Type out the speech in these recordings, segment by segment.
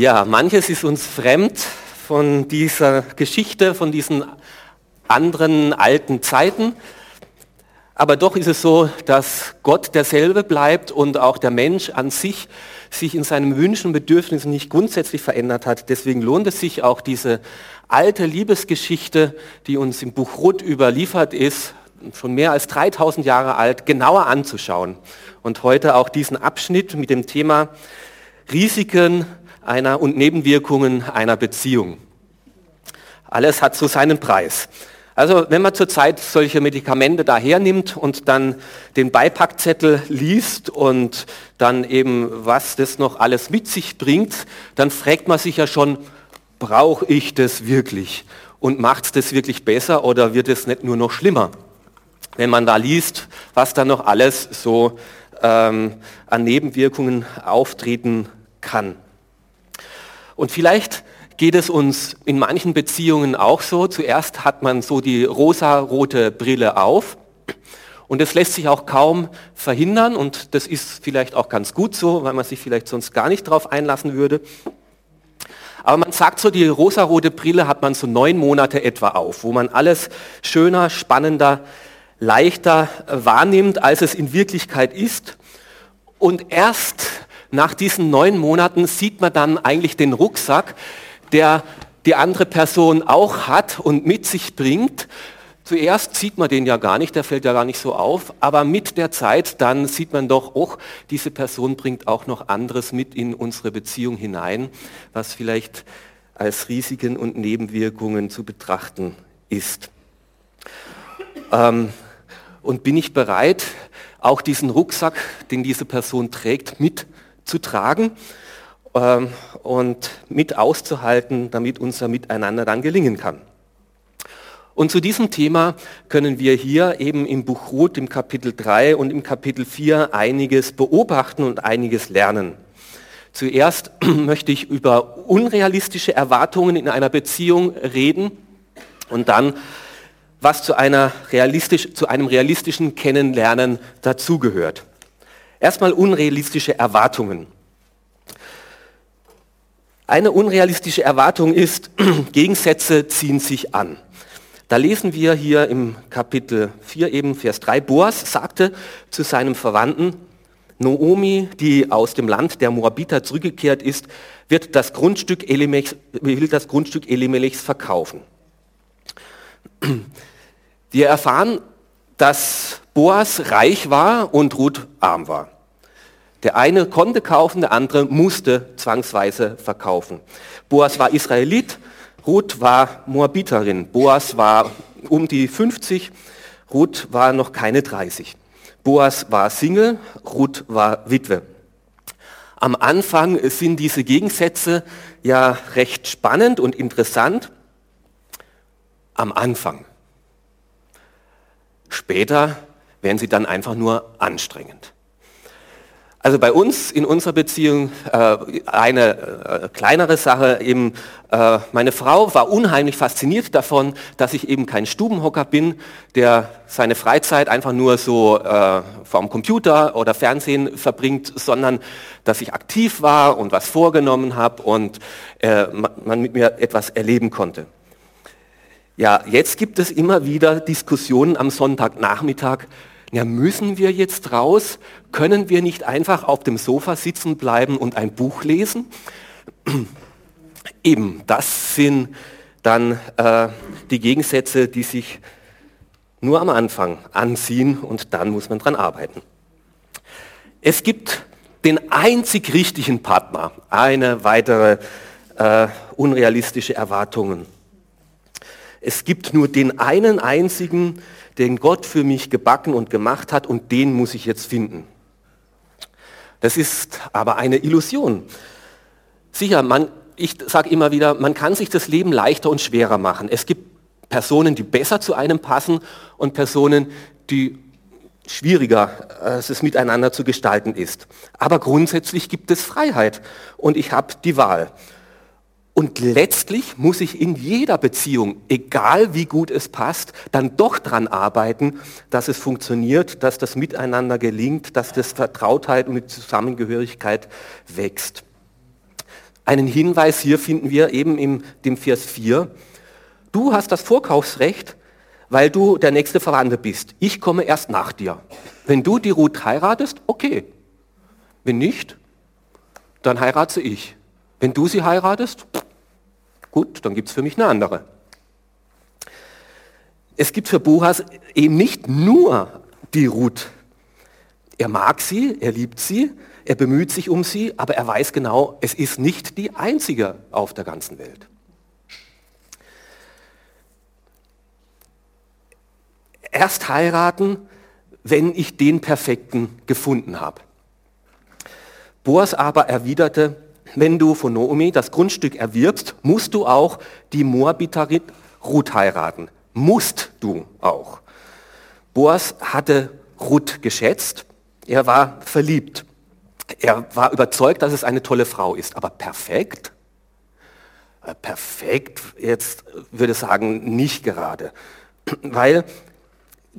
Ja, manches ist uns fremd von dieser Geschichte, von diesen anderen alten Zeiten. Aber doch ist es so, dass Gott derselbe bleibt und auch der Mensch an sich sich in seinen Wünschen und Bedürfnissen nicht grundsätzlich verändert hat. Deswegen lohnt es sich auch diese alte Liebesgeschichte, die uns im Buch Ruth überliefert ist, schon mehr als 3000 Jahre alt, genauer anzuschauen. Und heute auch diesen Abschnitt mit dem Thema Risiken einer und Nebenwirkungen einer Beziehung. Alles hat so seinen Preis. Also wenn man zurzeit solche Medikamente dahernimmt und dann den Beipackzettel liest und dann eben, was das noch alles mit sich bringt, dann fragt man sich ja schon, brauche ich das wirklich? Und macht es das wirklich besser oder wird es nicht nur noch schlimmer? Wenn man da liest, was da noch alles so ähm, an Nebenwirkungen auftreten kann. Und vielleicht geht es uns in manchen Beziehungen auch so. Zuerst hat man so die rosa-rote Brille auf und das lässt sich auch kaum verhindern und das ist vielleicht auch ganz gut so, weil man sich vielleicht sonst gar nicht darauf einlassen würde. Aber man sagt so, die rosarote Brille hat man so neun Monate etwa auf, wo man alles schöner, spannender, leichter wahrnimmt, als es in Wirklichkeit ist. Und erst nach diesen neun Monaten sieht man dann eigentlich den Rucksack, der die andere Person auch hat und mit sich bringt. Zuerst sieht man den ja gar nicht, der fällt ja gar nicht so auf, aber mit der Zeit dann sieht man doch, oh, diese Person bringt auch noch anderes mit in unsere Beziehung hinein, was vielleicht als Risiken und Nebenwirkungen zu betrachten ist. Ähm, und bin ich bereit, auch diesen Rucksack, den diese Person trägt, mitzutragen ähm, und mit auszuhalten, damit unser Miteinander dann gelingen kann. Und zu diesem Thema können wir hier eben im Buch Ruth im Kapitel 3 und im Kapitel 4 einiges beobachten und einiges lernen. Zuerst möchte ich über unrealistische Erwartungen in einer Beziehung reden und dann, was zu, einer realistisch, zu einem realistischen Kennenlernen dazugehört. Erstmal unrealistische Erwartungen. Eine unrealistische Erwartung ist, Gegensätze ziehen sich an. Da lesen wir hier im Kapitel 4 eben Vers 3, Boas sagte zu seinem Verwandten, Noomi, die aus dem Land der Moabiter zurückgekehrt ist, wird das Grundstück Elimelechs, will das Grundstück Elimelechs verkaufen. Wir erfahren, dass Boas reich war und Ruth arm war. Der eine konnte kaufen, der andere musste zwangsweise verkaufen. Boas war Israelit, Ruth war Moabiterin. Boas war um die 50, Ruth war noch keine 30. Boas war Single, Ruth war Witwe. Am Anfang sind diese Gegensätze ja recht spannend und interessant. Am Anfang. Später werden sie dann einfach nur anstrengend. Also bei uns in unserer Beziehung äh, eine äh, kleinere Sache eben, äh, meine Frau war unheimlich fasziniert davon, dass ich eben kein Stubenhocker bin, der seine Freizeit einfach nur so äh, vorm Computer oder Fernsehen verbringt, sondern dass ich aktiv war und was vorgenommen habe und äh, man mit mir etwas erleben konnte. Ja, jetzt gibt es immer wieder Diskussionen am Sonntagnachmittag, ja, müssen wir jetzt raus? Können wir nicht einfach auf dem Sofa sitzen bleiben und ein Buch lesen? Eben, das sind dann äh, die Gegensätze, die sich nur am Anfang anziehen und dann muss man dran arbeiten. Es gibt den einzig richtigen Partner, eine weitere äh, unrealistische Erwartungen. Es gibt nur den einen einzigen, den Gott für mich gebacken und gemacht hat und den muss ich jetzt finden. Das ist aber eine Illusion. Sicher, man, ich sage immer wieder, man kann sich das Leben leichter und schwerer machen. Es gibt Personen, die besser zu einem passen und Personen, die schwieriger äh, es miteinander zu gestalten ist. Aber grundsätzlich gibt es Freiheit und ich habe die Wahl. Und letztlich muss ich in jeder Beziehung, egal wie gut es passt, dann doch daran arbeiten, dass es funktioniert, dass das Miteinander gelingt, dass das Vertrautheit und die Zusammengehörigkeit wächst. Einen Hinweis hier finden wir eben in dem Vers 4. Du hast das Vorkaufsrecht, weil du der nächste Verwandte bist. Ich komme erst nach dir. Wenn du die Ruth heiratest, okay. Wenn nicht, dann heirate ich. Wenn du sie heiratest, gut, dann gibt es für mich eine andere. Es gibt für Boas eben nicht nur die Ruth. Er mag sie, er liebt sie, er bemüht sich um sie, aber er weiß genau, es ist nicht die einzige auf der ganzen Welt. Erst heiraten, wenn ich den Perfekten gefunden habe. Boas aber erwiderte, wenn du von Naomi das Grundstück erwirbst, musst du auch die Moabiterin Ruth heiraten. Musst du auch. Boas hatte Ruth geschätzt, er war verliebt. Er war überzeugt, dass es eine tolle Frau ist, aber perfekt? Äh, perfekt, jetzt würde ich sagen, nicht gerade. Weil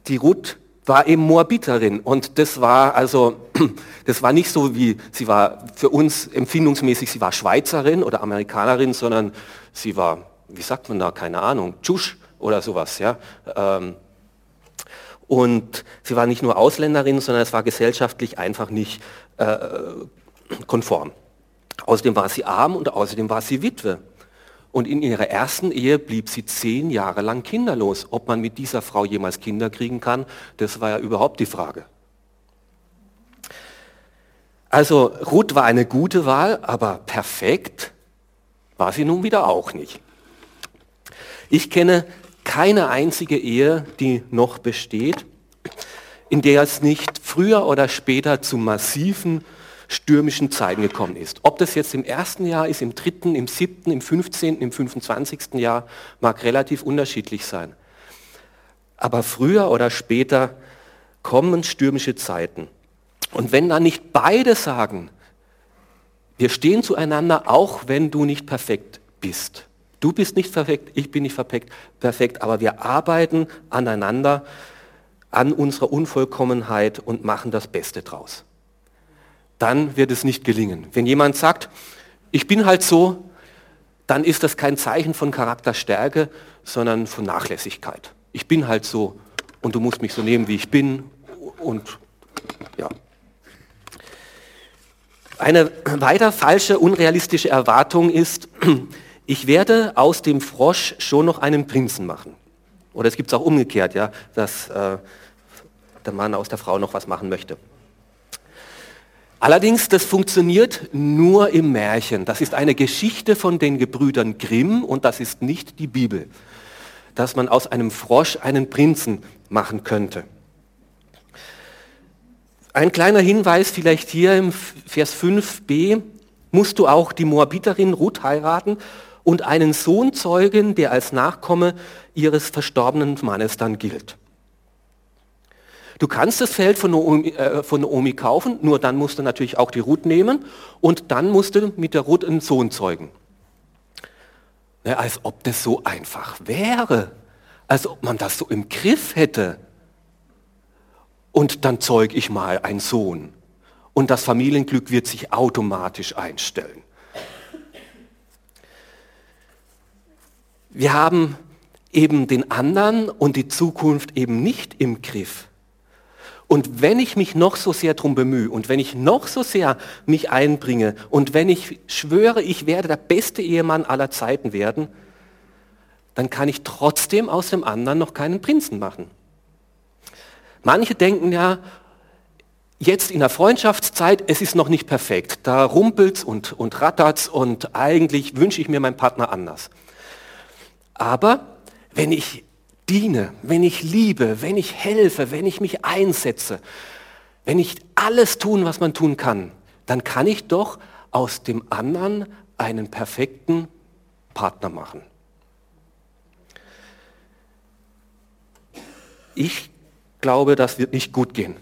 die Ruth war eben Moabiterin und das war also, das war nicht so wie, sie war für uns empfindungsmäßig, sie war Schweizerin oder Amerikanerin, sondern sie war, wie sagt man da, keine Ahnung, Tschusch oder sowas, ja. Ähm, und sie war nicht nur Ausländerin, sondern es war gesellschaftlich einfach nicht äh, konform. Außerdem war sie arm und außerdem war sie Witwe. Und in ihrer ersten Ehe blieb sie zehn Jahre lang kinderlos. Ob man mit dieser Frau jemals Kinder kriegen kann, das war ja überhaupt die Frage. Also Ruth war eine gute Wahl, aber perfekt war sie nun wieder auch nicht. Ich kenne keine einzige Ehe, die noch besteht, in der es nicht früher oder später zu massiven stürmischen Zeiten gekommen ist. Ob das jetzt im ersten Jahr ist, im dritten, im siebten, im fünfzehnten, im fünfundzwanzigsten Jahr, mag relativ unterschiedlich sein. Aber früher oder später kommen stürmische Zeiten. Und wenn dann nicht beide sagen, wir stehen zueinander, auch wenn du nicht perfekt bist. Du bist nicht perfekt, ich bin nicht perfekt, perfekt, aber wir arbeiten aneinander, an unserer Unvollkommenheit und machen das Beste draus dann wird es nicht gelingen. Wenn jemand sagt, ich bin halt so, dann ist das kein Zeichen von Charakterstärke, sondern von Nachlässigkeit. Ich bin halt so und du musst mich so nehmen, wie ich bin und ja. Eine weiter falsche, unrealistische Erwartung ist, ich werde aus dem Frosch schon noch einen Prinzen machen. Oder es gibt es auch umgekehrt, ja, dass äh, der Mann aus der Frau noch was machen möchte. Allerdings, das funktioniert nur im Märchen. Das ist eine Geschichte von den Gebrüdern Grimm und das ist nicht die Bibel, dass man aus einem Frosch einen Prinzen machen könnte. Ein kleiner Hinweis vielleicht hier im Vers 5b, musst du auch die Moabiterin Ruth heiraten und einen Sohn zeugen, der als Nachkomme ihres verstorbenen Mannes dann gilt. Du kannst das Feld von Naomi, äh, von Naomi kaufen, nur dann musst du natürlich auch die Ruth nehmen und dann musst du mit der Ruth einen Sohn zeugen. Ja, als ob das so einfach wäre, als ob man das so im Griff hätte. Und dann zeug ich mal einen Sohn. Und das Familienglück wird sich automatisch einstellen. Wir haben eben den anderen und die Zukunft eben nicht im Griff. Und wenn ich mich noch so sehr darum bemühe und wenn ich noch so sehr mich einbringe und wenn ich schwöre, ich werde der beste Ehemann aller Zeiten werden, dann kann ich trotzdem aus dem anderen noch keinen Prinzen machen. Manche denken ja, jetzt in der Freundschaftszeit, es ist noch nicht perfekt. Da rumpelt's und, und rattert's und eigentlich wünsche ich mir meinen Partner anders. Aber wenn ich diene, wenn ich liebe, wenn ich helfe, wenn ich mich einsetze, wenn ich alles tun, was man tun kann, dann kann ich doch aus dem anderen einen perfekten Partner machen. Ich glaube, das wird nicht gut gehen.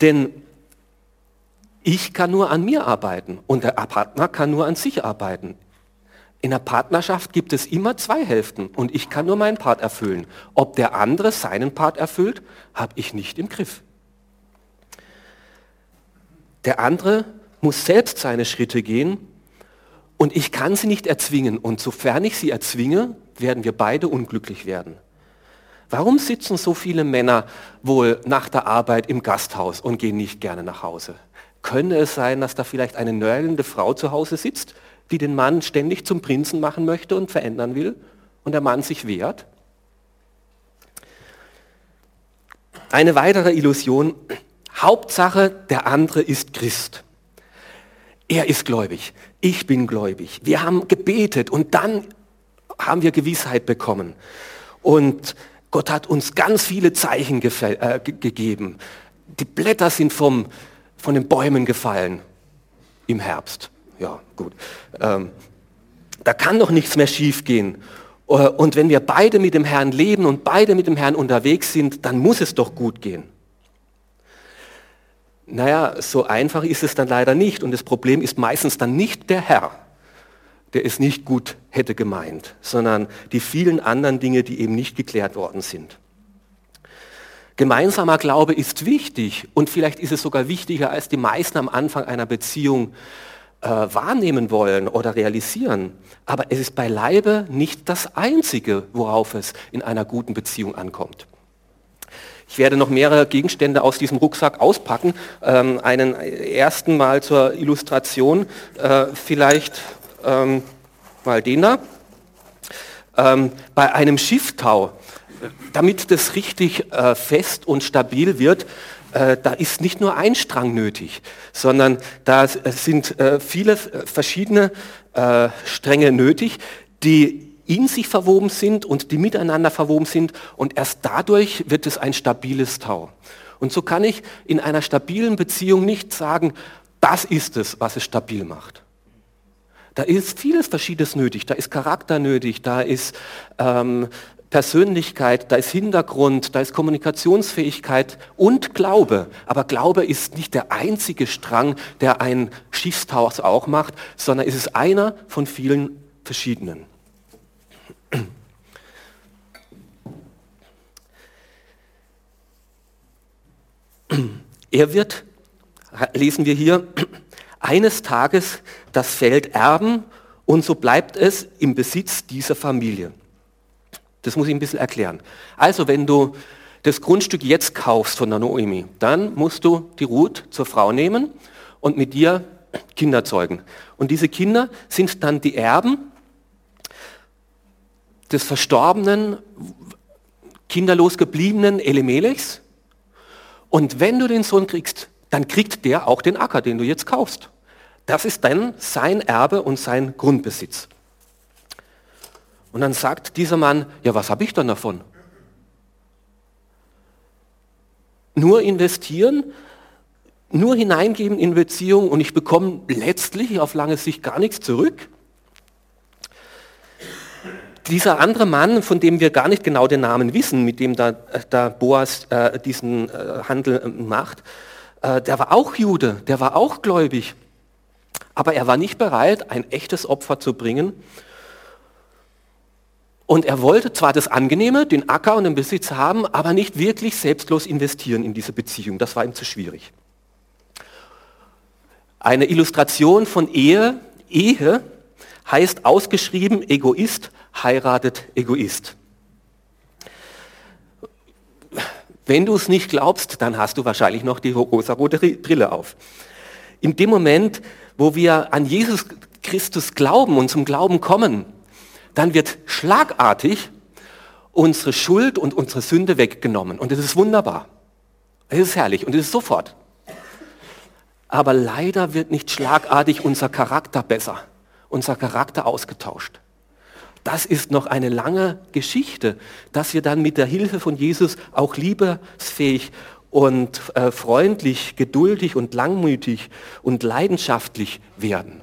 Denn ich kann nur an mir arbeiten und der Partner kann nur an sich arbeiten. In der Partnerschaft gibt es immer zwei Hälften und ich kann nur meinen Part erfüllen. Ob der andere seinen Part erfüllt, habe ich nicht im Griff. Der andere muss selbst seine Schritte gehen und ich kann sie nicht erzwingen. Und sofern ich sie erzwinge, werden wir beide unglücklich werden. Warum sitzen so viele Männer wohl nach der Arbeit im Gasthaus und gehen nicht gerne nach Hause? Könnte es sein, dass da vielleicht eine nörgelnde Frau zu Hause sitzt, die den Mann ständig zum Prinzen machen möchte und verändern will und der Mann sich wehrt? Eine weitere Illusion, Hauptsache, der andere ist Christ. Er ist gläubig, ich bin gläubig. Wir haben gebetet und dann haben wir Gewissheit bekommen. Und Gott hat uns ganz viele Zeichen äh, gegeben. Die Blätter sind vom, von den Bäumen gefallen im Herbst. Ja, gut. Ähm, da kann doch nichts mehr schiefgehen. Äh, und wenn wir beide mit dem Herrn leben und beide mit dem Herrn unterwegs sind, dann muss es doch gut gehen. Naja, so einfach ist es dann leider nicht. Und das Problem ist meistens dann nicht der Herr, der es nicht gut hätte gemeint, sondern die vielen anderen Dinge, die eben nicht geklärt worden sind. Gemeinsamer Glaube ist wichtig und vielleicht ist es sogar wichtiger, als die meisten am Anfang einer Beziehung äh, wahrnehmen wollen oder realisieren. Aber es ist beileibe nicht das Einzige, worauf es in einer guten Beziehung ankommt. Ich werde noch mehrere Gegenstände aus diesem Rucksack auspacken. Ähm, einen ersten Mal zur Illustration, äh, vielleicht ähm, mal den da. Ähm, bei einem Schifftau, damit das richtig äh, fest und stabil wird, äh, da ist nicht nur ein Strang nötig, sondern da sind äh, viele äh, verschiedene äh, Stränge nötig, die in sich verwoben sind und die miteinander verwoben sind und erst dadurch wird es ein stabiles Tau. Und so kann ich in einer stabilen Beziehung nicht sagen, das ist es, was es stabil macht. Da ist vieles Verschiedenes nötig. Da ist Charakter nötig, da ist ähm, Persönlichkeit, da ist Hintergrund, da ist Kommunikationsfähigkeit und Glaube. Aber Glaube ist nicht der einzige Strang, der ein Schiffstauch auch macht, sondern es ist einer von vielen verschiedenen. Er wird, lesen wir hier, eines Tages das Feld erben und so bleibt es im Besitz dieser Familie. Das muss ich ein bisschen erklären. Also wenn du das Grundstück jetzt kaufst von der Noemi, dann musst du die Ruth zur Frau nehmen und mit dir Kinder zeugen. Und diese Kinder sind dann die Erben des verstorbenen, kinderlos gebliebenen Elimelechs. Und wenn du den Sohn kriegst, dann kriegt der auch den Acker, den du jetzt kaufst. Das ist dann sein Erbe und sein Grundbesitz. Und dann sagt dieser Mann, ja, was habe ich dann davon? Nur investieren, nur hineingeben in Beziehung und ich bekomme letztlich auf lange Sicht gar nichts zurück. Dieser andere Mann, von dem wir gar nicht genau den Namen wissen, mit dem da, da Boas äh, diesen äh, Handel äh, macht, äh, der war auch Jude, der war auch gläubig. Aber er war nicht bereit, ein echtes Opfer zu bringen. Und er wollte zwar das Angenehme, den Acker und den Besitz haben, aber nicht wirklich selbstlos investieren in diese Beziehung. Das war ihm zu schwierig. Eine Illustration von Ehe, Ehe heißt ausgeschrieben, Egoist heiratet Egoist. Wenn du es nicht glaubst, dann hast du wahrscheinlich noch die rosa-rote Brille auf. In dem Moment, wo wir an Jesus Christus glauben und zum Glauben kommen, dann wird schlagartig unsere Schuld und unsere Sünde weggenommen. Und es ist wunderbar. Es ist herrlich und es ist sofort. Aber leider wird nicht schlagartig unser Charakter besser, unser Charakter ausgetauscht. Das ist noch eine lange Geschichte, dass wir dann mit der Hilfe von Jesus auch liebesfähig und äh, freundlich, geduldig und langmütig und leidenschaftlich werden.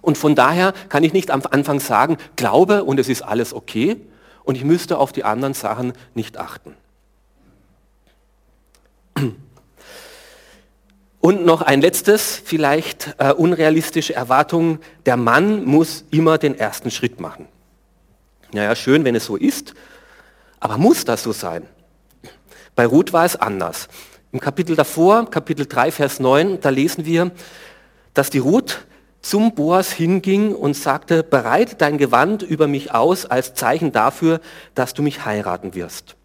Und von daher kann ich nicht am Anfang sagen, glaube und es ist alles okay und ich müsste auf die anderen Sachen nicht achten. Und noch ein letztes, vielleicht äh, unrealistische Erwartung, der Mann muss immer den ersten Schritt machen. Naja, schön, wenn es so ist, aber muss das so sein? Bei Ruth war es anders. Im Kapitel davor, Kapitel 3, Vers 9, da lesen wir, dass die Ruth zum Boas hinging und sagte, bereite dein Gewand über mich aus als Zeichen dafür, dass du mich heiraten wirst.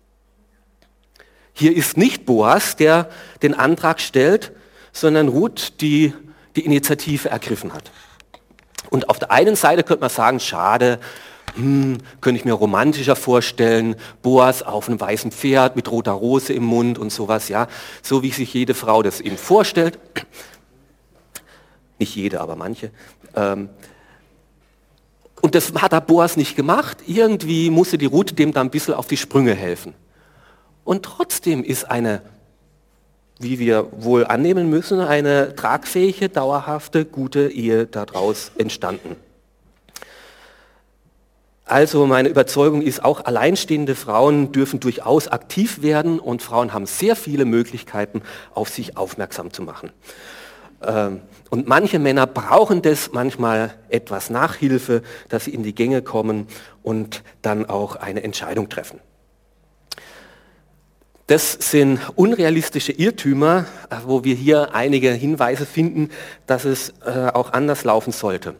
Hier ist nicht Boas, der den Antrag stellt, sondern Ruth, die die Initiative ergriffen hat. Und auf der einen Seite könnte man sagen, schade, hm, könnte ich mir romantischer vorstellen, Boas auf einem weißen Pferd mit roter Rose im Mund und sowas, ja, so wie sich jede Frau das eben vorstellt. Nicht jede, aber manche. Ähm, und das hat der Boas nicht gemacht. Irgendwie musste die Ruth dem da ein bisschen auf die Sprünge helfen. Und trotzdem ist eine, wie wir wohl annehmen müssen, eine tragfähige, dauerhafte, gute Ehe daraus entstanden. Also meine Überzeugung ist, auch alleinstehende Frauen dürfen durchaus aktiv werden und Frauen haben sehr viele Möglichkeiten, auf sich aufmerksam zu machen. Ähm, und manche Männer brauchen das manchmal etwas Nachhilfe, dass sie in die Gänge kommen und dann auch eine Entscheidung treffen. Das sind unrealistische Irrtümer, äh, wo wir hier einige Hinweise finden, dass es äh, auch anders laufen sollte.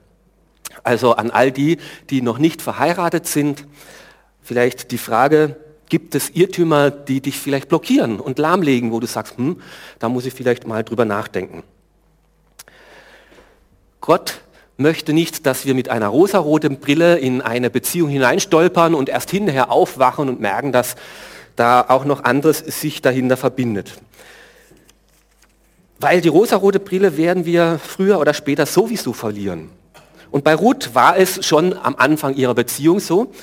Also an all die, die noch nicht verheiratet sind, vielleicht die Frage, gibt es Irrtümer, die dich vielleicht blockieren und lahmlegen, wo du sagst, hm, da muss ich vielleicht mal drüber nachdenken. Gott möchte nicht, dass wir mit einer rosaroten Brille in eine Beziehung hineinstolpern und erst hinterher aufwachen und merken, dass da auch noch anderes sich dahinter verbindet. Weil die rosarote Brille werden wir früher oder später sowieso verlieren. Und bei Ruth war es schon am Anfang ihrer Beziehung so.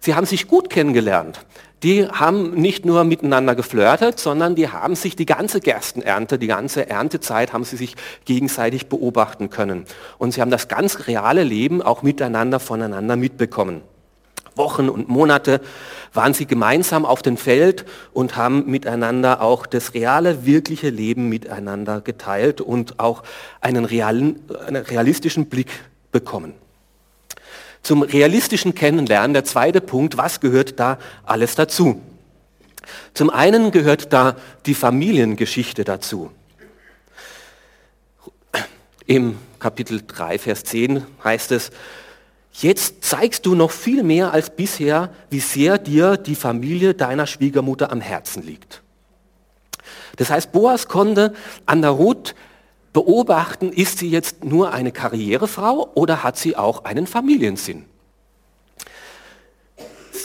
Sie haben sich gut kennengelernt. Die haben nicht nur miteinander geflirtet, sondern die haben sich die ganze Gerstenernte, die ganze Erntezeit haben sie sich gegenseitig beobachten können. Und sie haben das ganz reale Leben auch miteinander voneinander mitbekommen. Wochen und Monate waren sie gemeinsam auf dem Feld und haben miteinander auch das reale, wirkliche Leben miteinander geteilt und auch einen, realen, einen realistischen Blick bekommen. Zum realistischen Kennenlernen, der zweite Punkt, was gehört da alles dazu? Zum einen gehört da die Familiengeschichte dazu. Im Kapitel 3, Vers 10 heißt es, jetzt zeigst du noch viel mehr als bisher, wie sehr dir die Familie deiner Schwiegermutter am Herzen liegt. Das heißt, Boas konnte an der Ruth beobachten, ist sie jetzt nur eine Karrierefrau oder hat sie auch einen Familiensinn?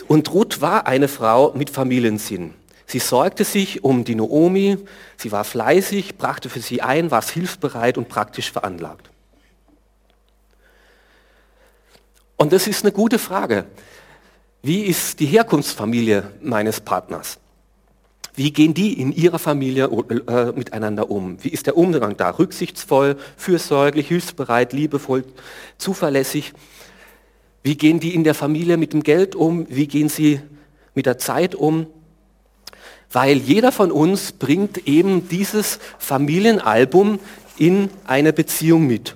Und Ruth war eine Frau mit Familiensinn. Sie sorgte sich um die Noomi, sie war fleißig, brachte für sie ein, war hilfsbereit und praktisch veranlagt. Und das ist eine gute Frage. Wie ist die Herkunftsfamilie meines Partners? Wie gehen die in ihrer Familie äh, miteinander um? Wie ist der Umgang da? Rücksichtsvoll, fürsorglich, hilfsbereit, liebevoll, zuverlässig? Wie gehen die in der Familie mit dem Geld um? Wie gehen sie mit der Zeit um? Weil jeder von uns bringt eben dieses Familienalbum in eine Beziehung mit.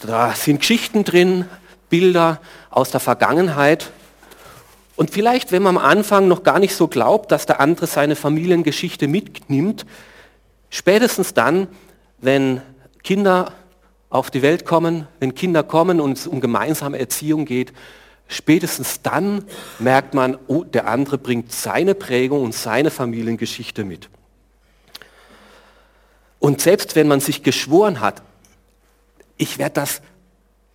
Da sind Geschichten drin, Bilder aus der Vergangenheit und vielleicht, wenn man am Anfang noch gar nicht so glaubt, dass der andere seine Familiengeschichte mitnimmt, spätestens dann, wenn Kinder auf die Welt kommen, wenn Kinder kommen und es um gemeinsame Erziehung geht, spätestens dann merkt man, oh, der andere bringt seine Prägung und seine Familiengeschichte mit. Und selbst wenn man sich geschworen hat, ich werde das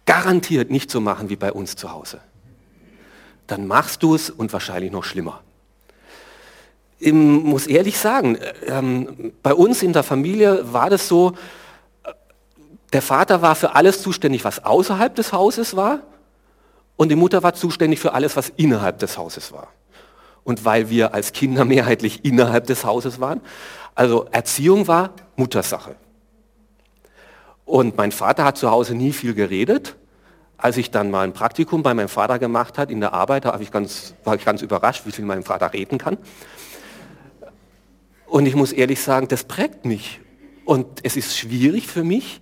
garantiert nicht so machen wie bei uns zu Hause dann machst du es und wahrscheinlich noch schlimmer. Ich muss ehrlich sagen, ähm, bei uns in der Familie war das so, der Vater war für alles zuständig, was außerhalb des Hauses war und die Mutter war zuständig für alles, was innerhalb des Hauses war. Und weil wir als Kinder mehrheitlich innerhalb des Hauses waren, also Erziehung war Muttersache. Und mein Vater hat zu Hause nie viel geredet, als ich dann mal ein Praktikum bei meinem Vater gemacht habe in der Arbeit, da ich ganz, war ich ganz überrascht, wie viel mein Vater reden kann. Und ich muss ehrlich sagen, das prägt mich. Und es ist schwierig für mich,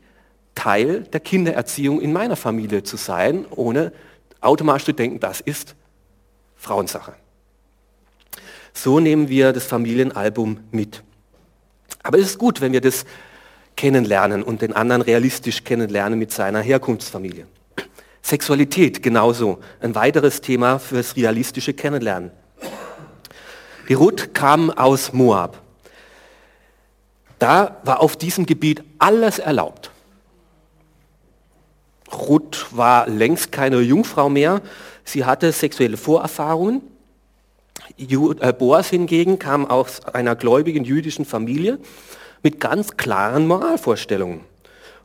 Teil der Kindererziehung in meiner Familie zu sein, ohne automatisch zu denken, das ist Frauensache. So nehmen wir das Familienalbum mit. Aber es ist gut, wenn wir das kennenlernen und den anderen realistisch kennenlernen mit seiner Herkunftsfamilie. Sexualität genauso, ein weiteres Thema fürs realistische Kennenlernen. Die Ruth kam aus Moab. Da war auf diesem Gebiet alles erlaubt. Ruth war längst keine Jungfrau mehr. Sie hatte sexuelle Vorerfahrungen. Äh, Boas hingegen kam aus einer gläubigen jüdischen Familie mit ganz klaren Moralvorstellungen.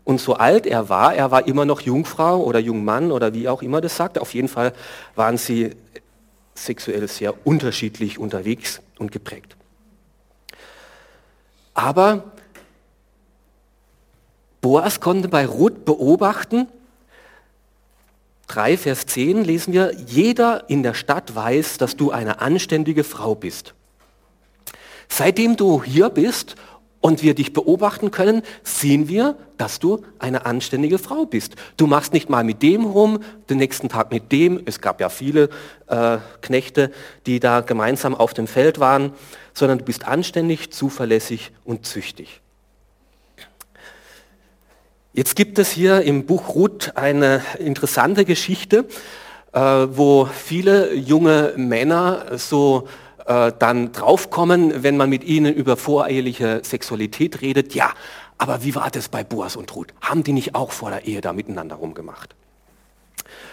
Und so alt er war, er war immer noch Jungfrau oder Jungmann oder wie auch immer das sagt. Auf jeden Fall waren sie sexuell sehr unterschiedlich unterwegs und geprägt. Aber Boas konnte bei Ruth beobachten, 3, Vers 10 lesen wir, jeder in der Stadt weiß, dass du eine anständige Frau bist. Seitdem du hier bist und wir dich beobachten können, sehen wir, dass du eine anständige Frau bist. Du machst nicht mal mit dem rum, den nächsten Tag mit dem. Es gab ja viele äh, Knechte, die da gemeinsam auf dem Feld waren, sondern du bist anständig, zuverlässig und züchtig. Jetzt gibt es hier im Buch Ruth eine interessante Geschichte, äh, wo viele junge Männer so äh, dann draufkommen, wenn man mit ihnen über voreheliche Sexualität redet. Ja, aber wie war das bei Boas und Ruth? Haben die nicht auch vor der Ehe da miteinander rumgemacht?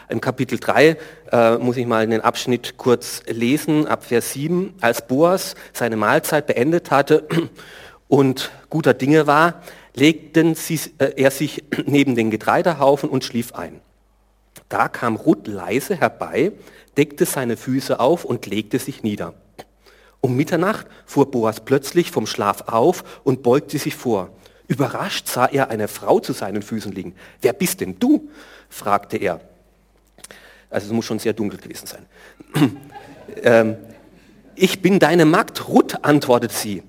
Im Kapitel 3 äh, muss ich mal den Abschnitt kurz lesen, ab Vers 7. Als Boas seine Mahlzeit beendet hatte und guter Dinge war, legten sie, äh, er sich neben den Getreidehaufen und schlief ein. Da kam Ruth leise herbei, deckte seine Füße auf und legte sich nieder. Um Mitternacht fuhr Boas plötzlich vom Schlaf auf und beugte sich vor. Überrascht sah er eine Frau zu seinen Füßen liegen. Wer bist denn du? fragte er. Also es muss schon sehr dunkel gewesen sein. ähm, ich bin deine Magd Ruth, antwortet sie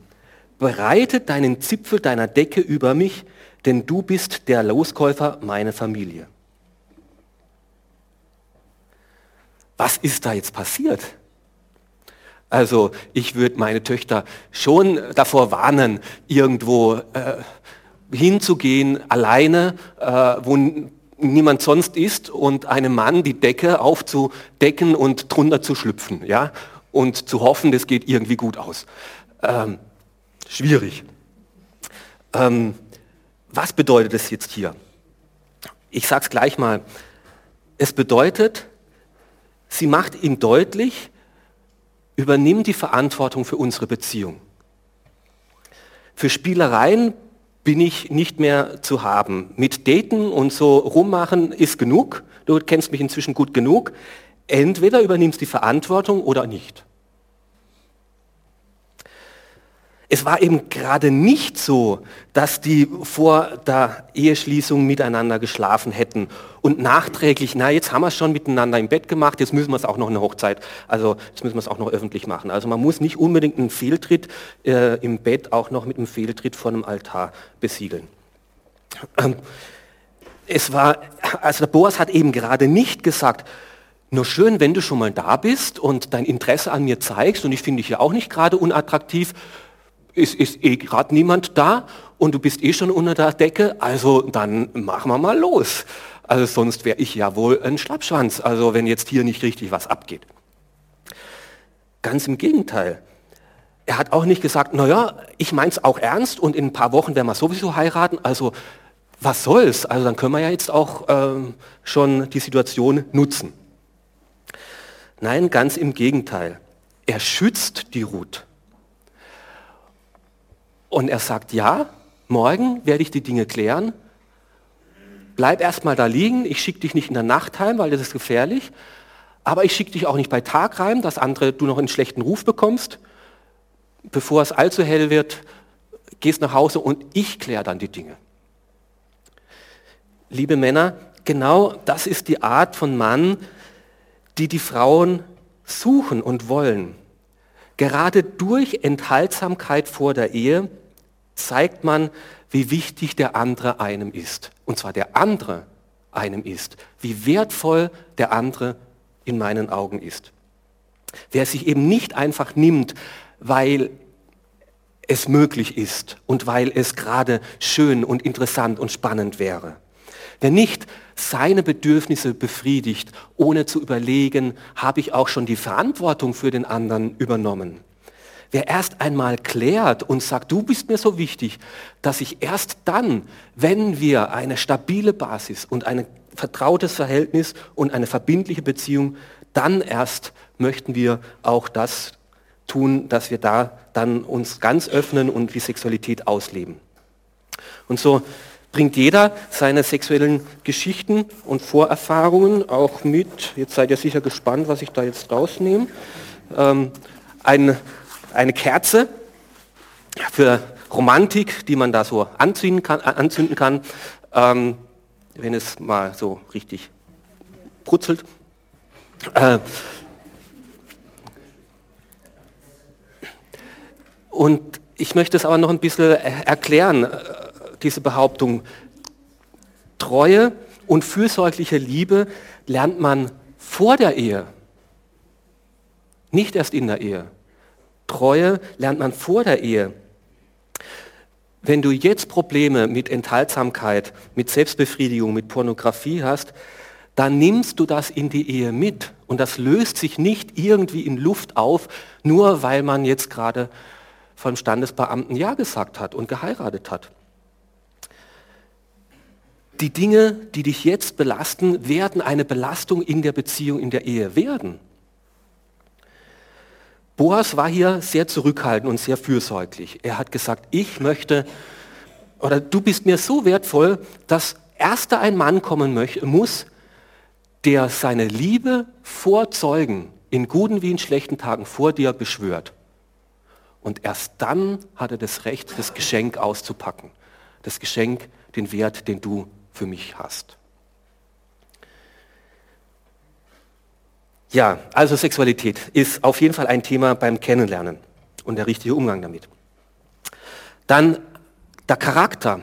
bereite deinen Zipfel deiner Decke über mich, denn du bist der Loskäufer meiner Familie. Was ist da jetzt passiert? Also ich würde meine Töchter schon davor warnen, irgendwo äh, hinzugehen, alleine, äh, wo niemand sonst ist und einem Mann die Decke aufzudecken und drunter zu schlüpfen, ja, und zu hoffen, das geht irgendwie gut aus. Ähm, schwierig. Ähm, was bedeutet es jetzt hier? Ich sage es gleich mal. Es bedeutet, sie macht ihm deutlich, übernimm die Verantwortung für unsere Beziehung. Für Spielereien bin ich nicht mehr zu haben. Mit Daten und so rummachen ist genug. Du kennst mich inzwischen gut genug. Entweder übernimmst die Verantwortung oder nicht. Es war eben gerade nicht so, dass die vor der Eheschließung miteinander geschlafen hätten und nachträglich, na jetzt haben wir es schon miteinander im Bett gemacht, jetzt müssen wir es auch noch eine Hochzeit, also jetzt müssen wir es auch noch öffentlich machen. Also man muss nicht unbedingt einen Fehltritt äh, im Bett auch noch mit einem Fehltritt vor einem Altar besiegeln. Ähm, es war, also der Boas hat eben gerade nicht gesagt, nur schön, wenn du schon mal da bist und dein Interesse an mir zeigst und ich finde dich ja auch nicht gerade unattraktiv, es ist eh gerade niemand da und du bist eh schon unter der Decke, also dann machen wir mal los. Also sonst wäre ich ja wohl ein Schlappschwanz, also wenn jetzt hier nicht richtig was abgeht. Ganz im Gegenteil. Er hat auch nicht gesagt, naja, ich mein's auch ernst und in ein paar Wochen werden wir sowieso heiraten, also was soll's? Also dann können wir ja jetzt auch ähm, schon die Situation nutzen. Nein, ganz im Gegenteil. Er schützt die Ruth. Und er sagt, ja, morgen werde ich die Dinge klären. Bleib erstmal da liegen, ich schicke dich nicht in der Nacht heim, weil das ist gefährlich. Aber ich schicke dich auch nicht bei Tag rein, dass andere du noch einen schlechten Ruf bekommst. Bevor es allzu hell wird, gehst nach Hause und ich kläre dann die Dinge. Liebe Männer, genau das ist die Art von Mann, die die Frauen suchen und wollen. Gerade durch Enthaltsamkeit vor der Ehe zeigt man, wie wichtig der andere einem ist. Und zwar der andere einem ist. Wie wertvoll der andere in meinen Augen ist. Wer sich eben nicht einfach nimmt, weil es möglich ist und weil es gerade schön und interessant und spannend wäre. Wer nicht seine Bedürfnisse befriedigt, ohne zu überlegen, habe ich auch schon die Verantwortung für den anderen übernommen. Wer erst einmal klärt und sagt, du bist mir so wichtig, dass ich erst dann, wenn wir eine stabile Basis und ein vertrautes Verhältnis und eine verbindliche Beziehung, dann erst möchten wir auch das tun, dass wir da dann uns ganz öffnen und die Sexualität ausleben. Und so bringt jeder seine sexuellen Geschichten und Vorerfahrungen auch mit. Jetzt seid ihr sicher gespannt, was ich da jetzt rausnehme. Ähm, ein, eine Kerze für Romantik, die man da so anzünden kann. Äh, anzünden kann ähm, wenn es mal so richtig brutzelt. Äh, Und ich möchte es aber noch ein bisschen erklären, äh, diese Behauptung. Treue und fürsorgliche Liebe lernt man vor der Ehe, nicht erst in der Ehe. Treue lernt man vor der Ehe. Wenn du jetzt Probleme mit Enthaltsamkeit, mit Selbstbefriedigung, mit Pornografie hast, dann nimmst du das in die Ehe mit. Und das löst sich nicht irgendwie in Luft auf, nur weil man jetzt gerade vom Standesbeamten Ja gesagt hat und geheiratet hat. Die Dinge, die dich jetzt belasten, werden eine Belastung in der Beziehung, in der Ehe werden. Boas war hier sehr zurückhaltend und sehr fürsorglich. Er hat gesagt, ich möchte, oder du bist mir so wertvoll, dass erst da ein Mann kommen muss, der seine Liebe vor Zeugen in guten wie in schlechten Tagen vor dir beschwört. Und erst dann hat er das Recht, das Geschenk auszupacken. Das Geschenk, den Wert, den du für mich hast. Ja, also Sexualität ist auf jeden Fall ein Thema beim Kennenlernen und der richtige Umgang damit. Dann der Charakter.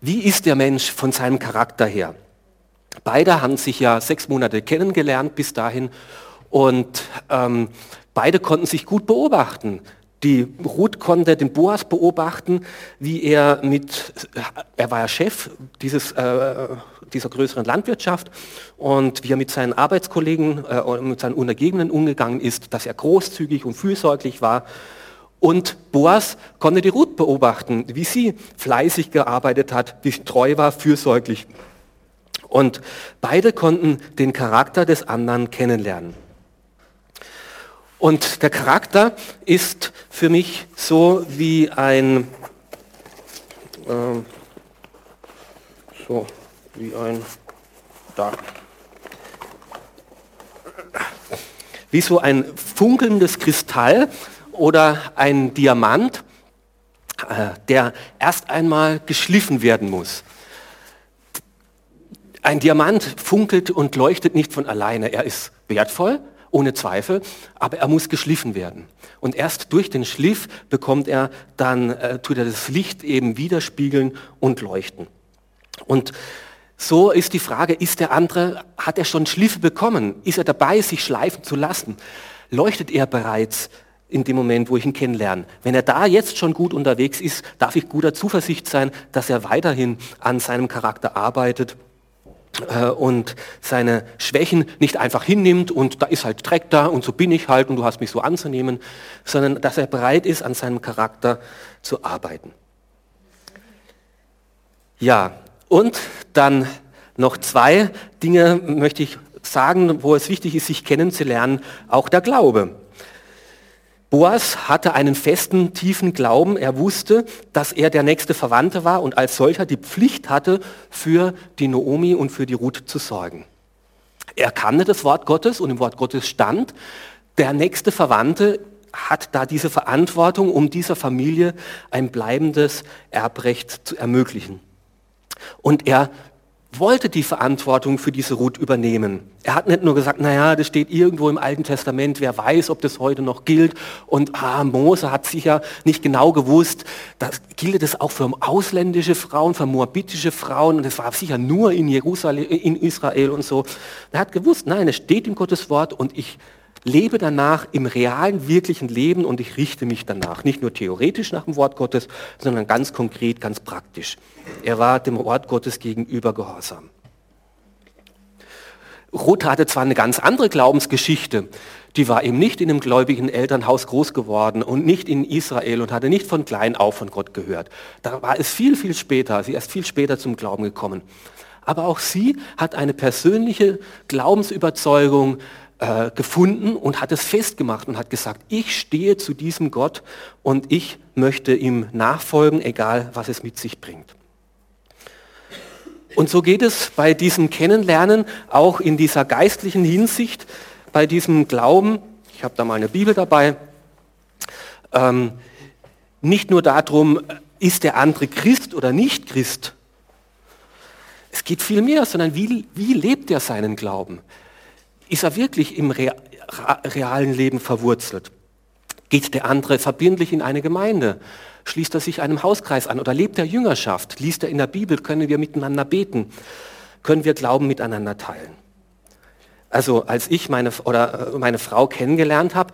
Wie ist der Mensch von seinem Charakter her? Beide haben sich ja sechs Monate kennengelernt bis dahin und ähm, Beide konnten sich gut beobachten. Die Ruth konnte den Boas beobachten, wie er mit, er war ja Chef dieses, äh, dieser größeren Landwirtschaft und wie er mit seinen Arbeitskollegen äh, und mit seinen Untergebenen umgegangen ist, dass er großzügig und fürsorglich war. Und Boas konnte die Ruth beobachten, wie sie fleißig gearbeitet hat, wie treu war, fürsorglich. Und beide konnten den Charakter des anderen kennenlernen. Und der Charakter ist für mich so wie ein, äh, so wie ein, da, wie so ein funkelndes Kristall oder ein Diamant, äh, der erst einmal geschliffen werden muss. Ein Diamant funkelt und leuchtet nicht von alleine. Er ist wertvoll, ohne Zweifel, aber er muss geschliffen werden. Und erst durch den Schliff bekommt er dann, äh, tut er das Licht eben widerspiegeln und leuchten. Und so ist die Frage, ist der andere, hat er schon Schliffe bekommen? Ist er dabei, sich schleifen zu lassen? Leuchtet er bereits in dem Moment, wo ich ihn kennenlerne? Wenn er da jetzt schon gut unterwegs ist, darf ich guter Zuversicht sein, dass er weiterhin an seinem Charakter arbeitet und seine Schwächen nicht einfach hinnimmt und da ist halt Dreck da und so bin ich halt und du hast mich so anzunehmen, sondern dass er bereit ist, an seinem Charakter zu arbeiten. Ja, und dann noch zwei Dinge möchte ich sagen, wo es wichtig ist, sich kennenzulernen, auch der Glaube. Boas hatte einen festen, tiefen Glauben. Er wusste, dass er der nächste Verwandte war und als solcher die Pflicht hatte, für die Noomi und für die Ruth zu sorgen. Er kannte das Wort Gottes und im Wort Gottes stand, der nächste Verwandte hat da diese Verantwortung, um dieser Familie ein bleibendes Erbrecht zu ermöglichen. Und er wollte die Verantwortung für diese Ruth übernehmen. Er hat nicht nur gesagt, naja, das steht irgendwo im Alten Testament, wer weiß, ob das heute noch gilt. Und ah, Mose hat sicher nicht genau gewusst, das gilt es auch für ausländische Frauen, für moabitische Frauen. Und es war sicher nur in Jerusalem, in Israel und so. Er hat gewusst, nein, es steht in Gottes Wort und ich lebe danach im realen, wirklichen Leben und ich richte mich danach. Nicht nur theoretisch nach dem Wort Gottes, sondern ganz konkret, ganz praktisch. Er war dem Wort Gottes gegenüber gehorsam. Ruth hatte zwar eine ganz andere Glaubensgeschichte, die war eben nicht in einem gläubigen Elternhaus groß geworden und nicht in Israel und hatte nicht von klein auf von Gott gehört. Da war es viel, viel später, sie ist erst viel später zum Glauben gekommen. Aber auch sie hat eine persönliche Glaubensüberzeugung äh, gefunden und hat es festgemacht und hat gesagt, ich stehe zu diesem Gott und ich möchte ihm nachfolgen, egal was es mit sich bringt. Und so geht es bei diesem Kennenlernen auch in dieser geistlichen Hinsicht, bei diesem Glauben, ich habe da mal eine Bibel dabei, ähm, nicht nur darum, ist der andere Christ oder nicht Christ, es geht viel mehr, sondern wie, wie lebt er seinen Glauben? Ist er wirklich im realen Leben verwurzelt? Geht der andere verbindlich in eine Gemeinde? Schließt er sich einem Hauskreis an oder lebt er Jüngerschaft? Liest er in der Bibel? Können wir miteinander beten? Können wir Glauben miteinander teilen? Also als ich meine, oder äh, meine Frau kennengelernt habe,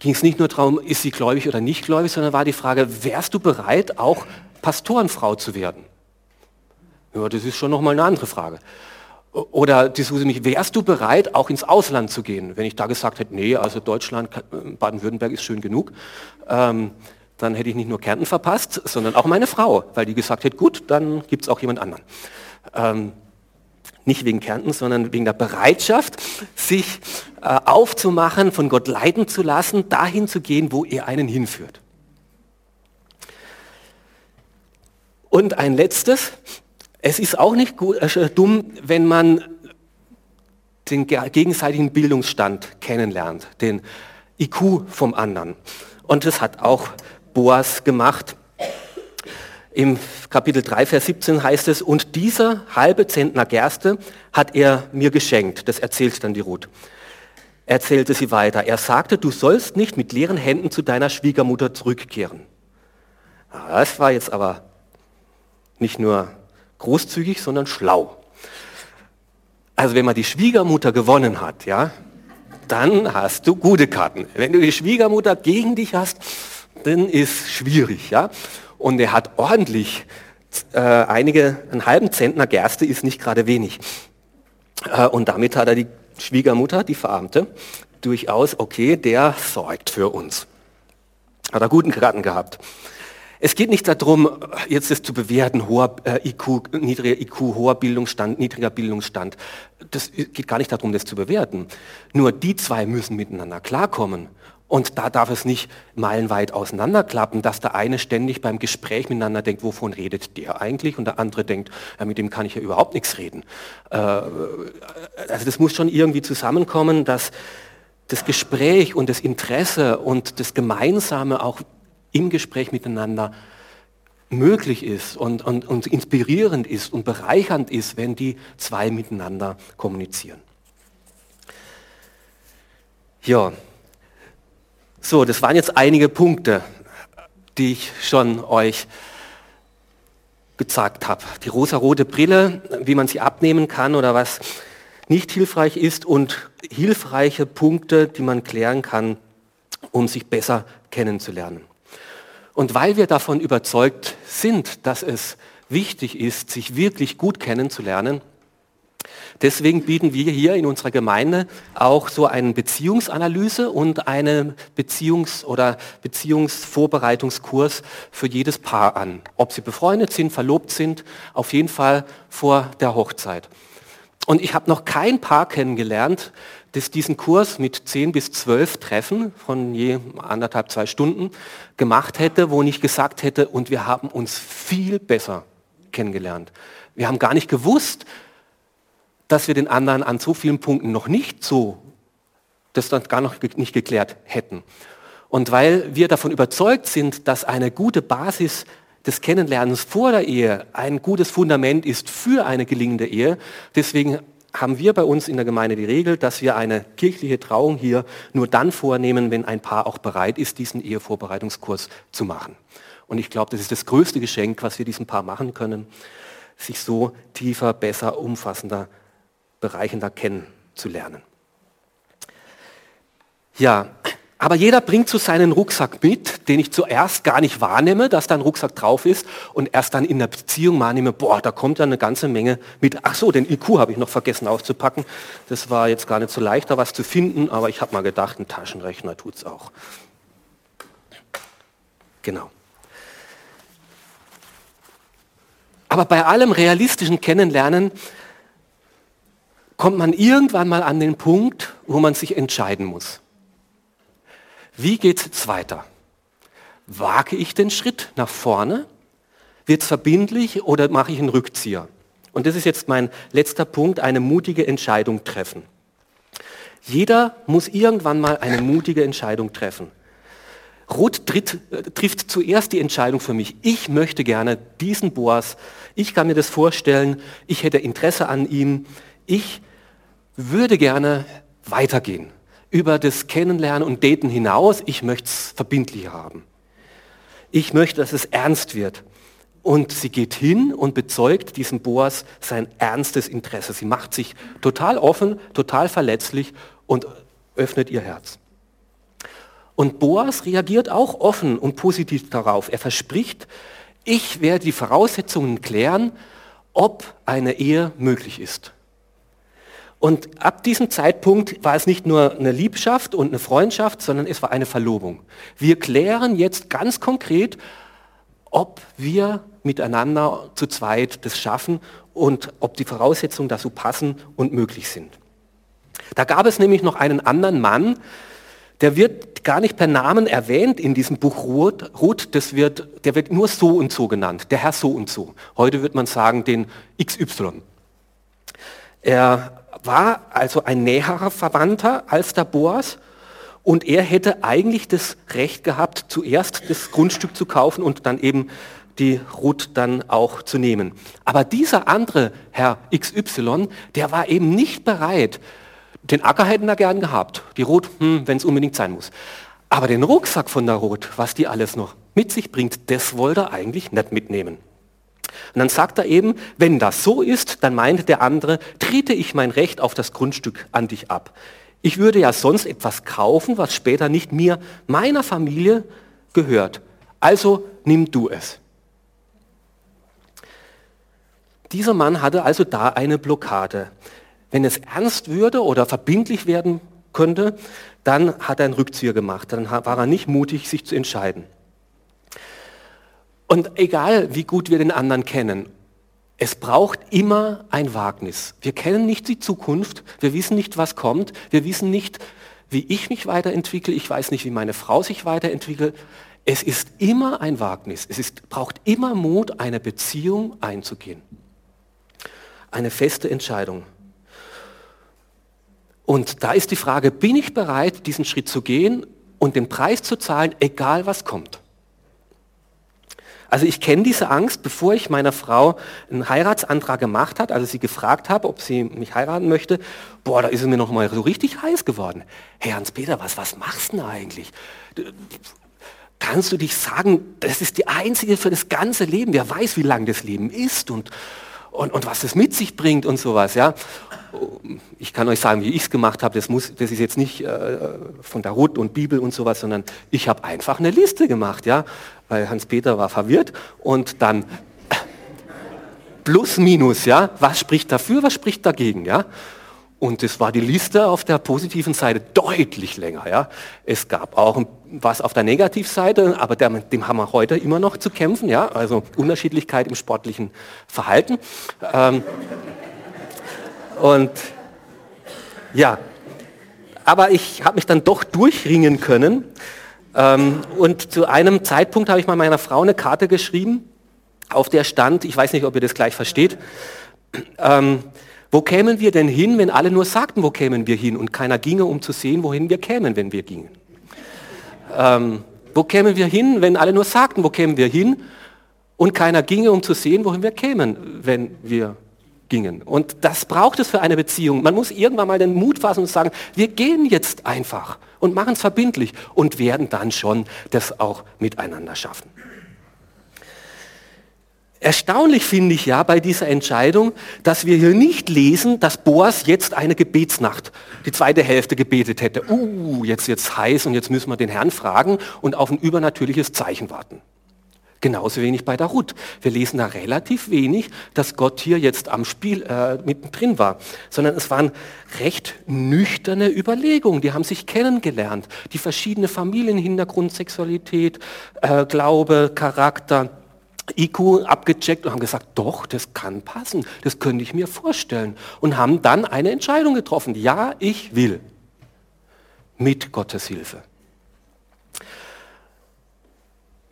ging es nicht nur darum, ist sie gläubig oder nicht gläubig, sondern war die Frage, wärst du bereit, auch Pastorenfrau zu werden? Ja, das ist schon nochmal eine andere Frage. Oder die Susi mich, wärst du bereit, auch ins Ausland zu gehen? Wenn ich da gesagt hätte, nee, also Deutschland, Baden-Württemberg ist schön genug, ähm, dann hätte ich nicht nur Kärnten verpasst, sondern auch meine Frau, weil die gesagt hätte, gut, dann gibt es auch jemand anderen. Ähm, nicht wegen Kärnten, sondern wegen der Bereitschaft, sich äh, aufzumachen, von Gott leiten zu lassen, dahin zu gehen, wo er einen hinführt. Und ein letztes, es ist auch nicht gut, äh, dumm, wenn man den gegenseitigen Bildungsstand kennenlernt, den IQ vom anderen. Und das hat auch Boas gemacht. Im Kapitel 3, Vers 17 heißt es, und dieser halbe Zentner Gerste hat er mir geschenkt. Das erzählt dann die Ruth. Erzählte sie weiter. Er sagte, du sollst nicht mit leeren Händen zu deiner Schwiegermutter zurückkehren. Das war jetzt aber nicht nur großzügig, sondern schlau. Also wenn man die Schwiegermutter gewonnen hat, ja, dann hast du gute Karten. Wenn du die Schwiegermutter gegen dich hast, dann ist schwierig, ja. Und er hat ordentlich äh, einige, einen halben Zentner Gerste ist nicht gerade wenig. Äh, und damit hat er die Schwiegermutter, die Verarmte, durchaus, okay, der sorgt für uns. Hat er guten Karten gehabt. Es geht nicht darum, jetzt das zu bewerten, hoher äh, IQ, niedriger IQ, hoher Bildungsstand, niedriger Bildungsstand. Das geht gar nicht darum, das zu bewerten. Nur die zwei müssen miteinander klarkommen. Und da darf es nicht meilenweit auseinanderklappen, dass der eine ständig beim Gespräch miteinander denkt, wovon redet der eigentlich? Und der andere denkt, ja, mit dem kann ich ja überhaupt nichts reden. Äh, also das muss schon irgendwie zusammenkommen, dass das Gespräch und das Interesse und das Gemeinsame auch im Gespräch miteinander möglich ist und, und, und inspirierend ist und bereichernd ist, wenn die zwei miteinander kommunizieren. Ja, so, das waren jetzt einige Punkte, die ich schon euch gezeigt habe. Die rosa-rote Brille, wie man sie abnehmen kann oder was nicht hilfreich ist und hilfreiche Punkte, die man klären kann, um sich besser kennenzulernen. Und weil wir davon überzeugt sind, dass es wichtig ist, sich wirklich gut kennenzulernen, deswegen bieten wir hier in unserer Gemeinde auch so eine Beziehungsanalyse und einen Beziehungs- oder Beziehungsvorbereitungskurs für jedes Paar an. Ob sie befreundet sind, verlobt sind, auf jeden Fall vor der Hochzeit. Und ich habe noch kein Paar kennengelernt, das diesen Kurs mit 10 bis 12 Treffen von je anderthalb, zwei Stunden gemacht hätte, wo ich gesagt hätte, und wir haben uns viel besser kennengelernt. Wir haben gar nicht gewusst, dass wir den anderen an so vielen Punkten noch nicht so, das dann gar noch nicht geklärt hätten. Und weil wir davon überzeugt sind, dass eine gute Basis des Kennenlernens vor der Ehe ein gutes Fundament ist für eine gelingende Ehe, deswegen haben wir bei uns in der Gemeinde die Regel, dass wir eine kirchliche Trauung hier nur dann vornehmen, wenn ein Paar auch bereit ist, diesen Ehevorbereitungskurs zu machen. Und ich glaube, das ist das größte Geschenk, was wir diesem Paar machen können, sich so tiefer, besser, umfassender, bereichender kennenzulernen. Ja, aber jeder bringt so seinen Rucksack mit, den ich zuerst gar nicht wahrnehme, dass da ein Rucksack drauf ist und erst dann in der Beziehung wahrnehme, boah, da kommt ja eine ganze Menge mit. Ach so, den IQ habe ich noch vergessen auszupacken. Das war jetzt gar nicht so leicht, da was zu finden, aber ich habe mal gedacht, ein Taschenrechner tut es auch. Genau. Aber bei allem realistischen Kennenlernen kommt man irgendwann mal an den Punkt, wo man sich entscheiden muss. Wie geht es jetzt weiter? Wage ich den Schritt nach vorne? Wird es verbindlich oder mache ich einen Rückzieher? Und das ist jetzt mein letzter Punkt, eine mutige Entscheidung treffen. Jeder muss irgendwann mal eine mutige Entscheidung treffen. Ruth tritt, äh, trifft zuerst die Entscheidung für mich. Ich möchte gerne diesen Boas. Ich kann mir das vorstellen. Ich hätte Interesse an ihm. Ich würde gerne weitergehen über das Kennenlernen und Daten hinaus. Ich möchte es verbindlich haben. Ich möchte, dass es ernst wird. Und sie geht hin und bezeugt diesem Boas sein ernstes Interesse. Sie macht sich total offen, total verletzlich und öffnet ihr Herz. Und Boas reagiert auch offen und positiv darauf. Er verspricht, ich werde die Voraussetzungen klären, ob eine Ehe möglich ist. Und ab diesem Zeitpunkt war es nicht nur eine Liebschaft und eine Freundschaft, sondern es war eine Verlobung. Wir klären jetzt ganz konkret, ob wir miteinander zu zweit das schaffen und ob die Voraussetzungen dazu passen und möglich sind. Da gab es nämlich noch einen anderen Mann, der wird gar nicht per Namen erwähnt in diesem Buch Ruth. Ruth, das wird, der wird nur so und so genannt, der Herr so und so. Heute wird man sagen den XY. Er war also ein näherer Verwandter als der Boas und er hätte eigentlich das Recht gehabt, zuerst das Grundstück zu kaufen und dann eben die Ruth dann auch zu nehmen. Aber dieser andere Herr XY, der war eben nicht bereit. Den Acker hätten er gern gehabt, die Ruth, hm, wenn es unbedingt sein muss. Aber den Rucksack von der Ruth, was die alles noch mit sich bringt, das wollte er eigentlich nicht mitnehmen. Und dann sagt er eben, wenn das so ist, dann meint der andere, trete ich mein Recht auf das Grundstück an dich ab. Ich würde ja sonst etwas kaufen, was später nicht mir, meiner Familie gehört. Also nimm du es. Dieser Mann hatte also da eine Blockade. Wenn es ernst würde oder verbindlich werden könnte, dann hat er einen Rückzieher gemacht. Dann war er nicht mutig, sich zu entscheiden. Und egal, wie gut wir den anderen kennen, es braucht immer ein Wagnis. Wir kennen nicht die Zukunft, wir wissen nicht, was kommt, wir wissen nicht, wie ich mich weiterentwickle, ich weiß nicht, wie meine Frau sich weiterentwickelt. Es ist immer ein Wagnis. Es ist, braucht immer Mut, eine Beziehung einzugehen. Eine feste Entscheidung. Und da ist die Frage, bin ich bereit, diesen Schritt zu gehen und den Preis zu zahlen, egal was kommt? Also ich kenne diese Angst, bevor ich meiner Frau einen Heiratsantrag gemacht hat, also sie gefragt habe, ob sie mich heiraten möchte, boah, da ist es mir noch mal so richtig heiß geworden. Hey Hans-Peter, was, was machst du denn eigentlich? Kannst du dich sagen, das ist die einzige für das ganze Leben, wer weiß, wie lang das Leben ist und, und, und was es mit sich bringt und sowas, ja. Ich kann euch sagen, wie ich es gemacht habe, das, das ist jetzt nicht äh, von der Ruth und Bibel und sowas, sondern ich habe einfach eine Liste gemacht, ja weil Hans-Peter war verwirrt und dann plus minus, ja, was spricht dafür, was spricht dagegen, ja. Und es war die Liste auf der positiven Seite deutlich länger. Ja. Es gab auch was auf der Negativseite, aber dem, dem haben wir heute immer noch zu kämpfen. Ja. Also Unterschiedlichkeit im sportlichen Verhalten. Ähm, und ja, aber ich habe mich dann doch durchringen können ähm, und zu einem Zeitpunkt habe ich mal meiner Frau eine Karte geschrieben, auf der stand, ich weiß nicht, ob ihr das gleich versteht, ähm, wo kämen wir denn hin, wenn alle nur sagten, wo kämen wir hin und keiner ginge, um zu sehen, wohin wir kämen, wenn wir gingen. Ähm, wo kämen wir hin, wenn alle nur sagten, wo kämen wir hin und keiner ginge, um zu sehen, wohin wir kämen, wenn wir gingen. Und das braucht es für eine Beziehung. Man muss irgendwann mal den Mut fassen und sagen, wir gehen jetzt einfach und machen es verbindlich und werden dann schon das auch miteinander schaffen. Erstaunlich finde ich ja bei dieser Entscheidung, dass wir hier nicht lesen, dass Boas jetzt eine Gebetsnacht, die zweite Hälfte gebetet hätte. Uh, jetzt jetzt heiß und jetzt müssen wir den Herrn fragen und auf ein übernatürliches Zeichen warten. Genauso wenig bei der Ruth. Wir lesen da relativ wenig, dass Gott hier jetzt am Spiel äh, mittendrin war, sondern es waren recht nüchterne Überlegungen. Die haben sich kennengelernt, die verschiedene Familienhintergrund, Sexualität, äh, Glaube, Charakter IQ abgecheckt und haben gesagt, doch, das kann passen, das könnte ich mir vorstellen. Und haben dann eine Entscheidung getroffen, ja, ich will. Mit Gottes Hilfe.